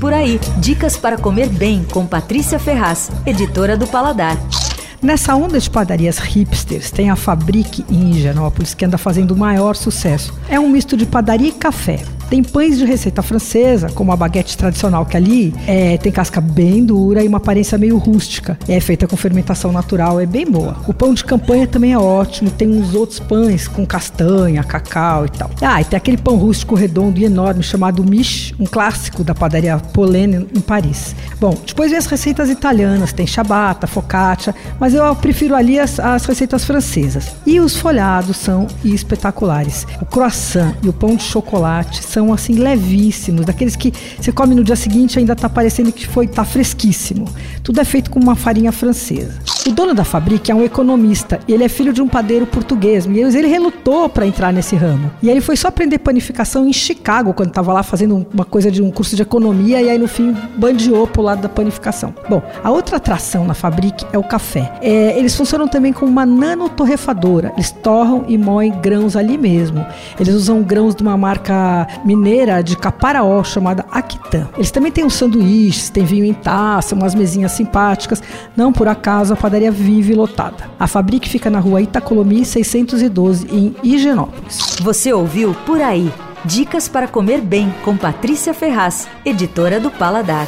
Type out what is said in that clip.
Por aí, dicas para comer bem com Patrícia Ferraz, editora do Paladar. Nessa onda de padarias hipsters, tem a Fabrique em Higienópolis, que anda fazendo o maior sucesso. É um misto de padaria e café. Tem pães de receita francesa, como a baguete tradicional, que ali é, tem casca bem dura e uma aparência meio rústica. É feita com fermentação natural, é bem boa. O pão de campanha também é ótimo, tem uns outros pães com castanha, cacau e tal. Ah, e tem aquele pão rústico redondo e enorme chamado miche, um clássico da padaria Polene em Paris. Bom, depois vem as receitas italianas, tem ciabatta, focaccia, mas eu prefiro ali as, as receitas francesas. E os folhados são espetaculares. O croissant e o pão de chocolate são são assim levíssimos, daqueles que você come no dia seguinte ainda está parecendo que foi tá fresquíssimo. Tudo é feito com uma farinha francesa. O dono da fábrica é um economista, ele é filho de um padeiro português, e ele relutou para entrar nesse ramo. E ele foi só aprender panificação em Chicago, quando estava lá fazendo uma coisa de um curso de economia, e aí no fim bandeou pro lado da panificação. Bom, a outra atração na fábrica é o café. É, eles funcionam também como uma nanotorrefadora, eles torram e moem grãos ali mesmo. Eles usam grãos de uma marca mineira de Caparaó chamada Aquitã. Eles também têm os sanduíches, tem vinho em taça, umas mesinhas simpáticas. Não por acaso a padaria vive lotada. A fábrica fica na rua Itacolomi 612 em Higienópolis. Você ouviu Por Aí. Dicas para comer bem com Patrícia Ferraz, editora do Paladar.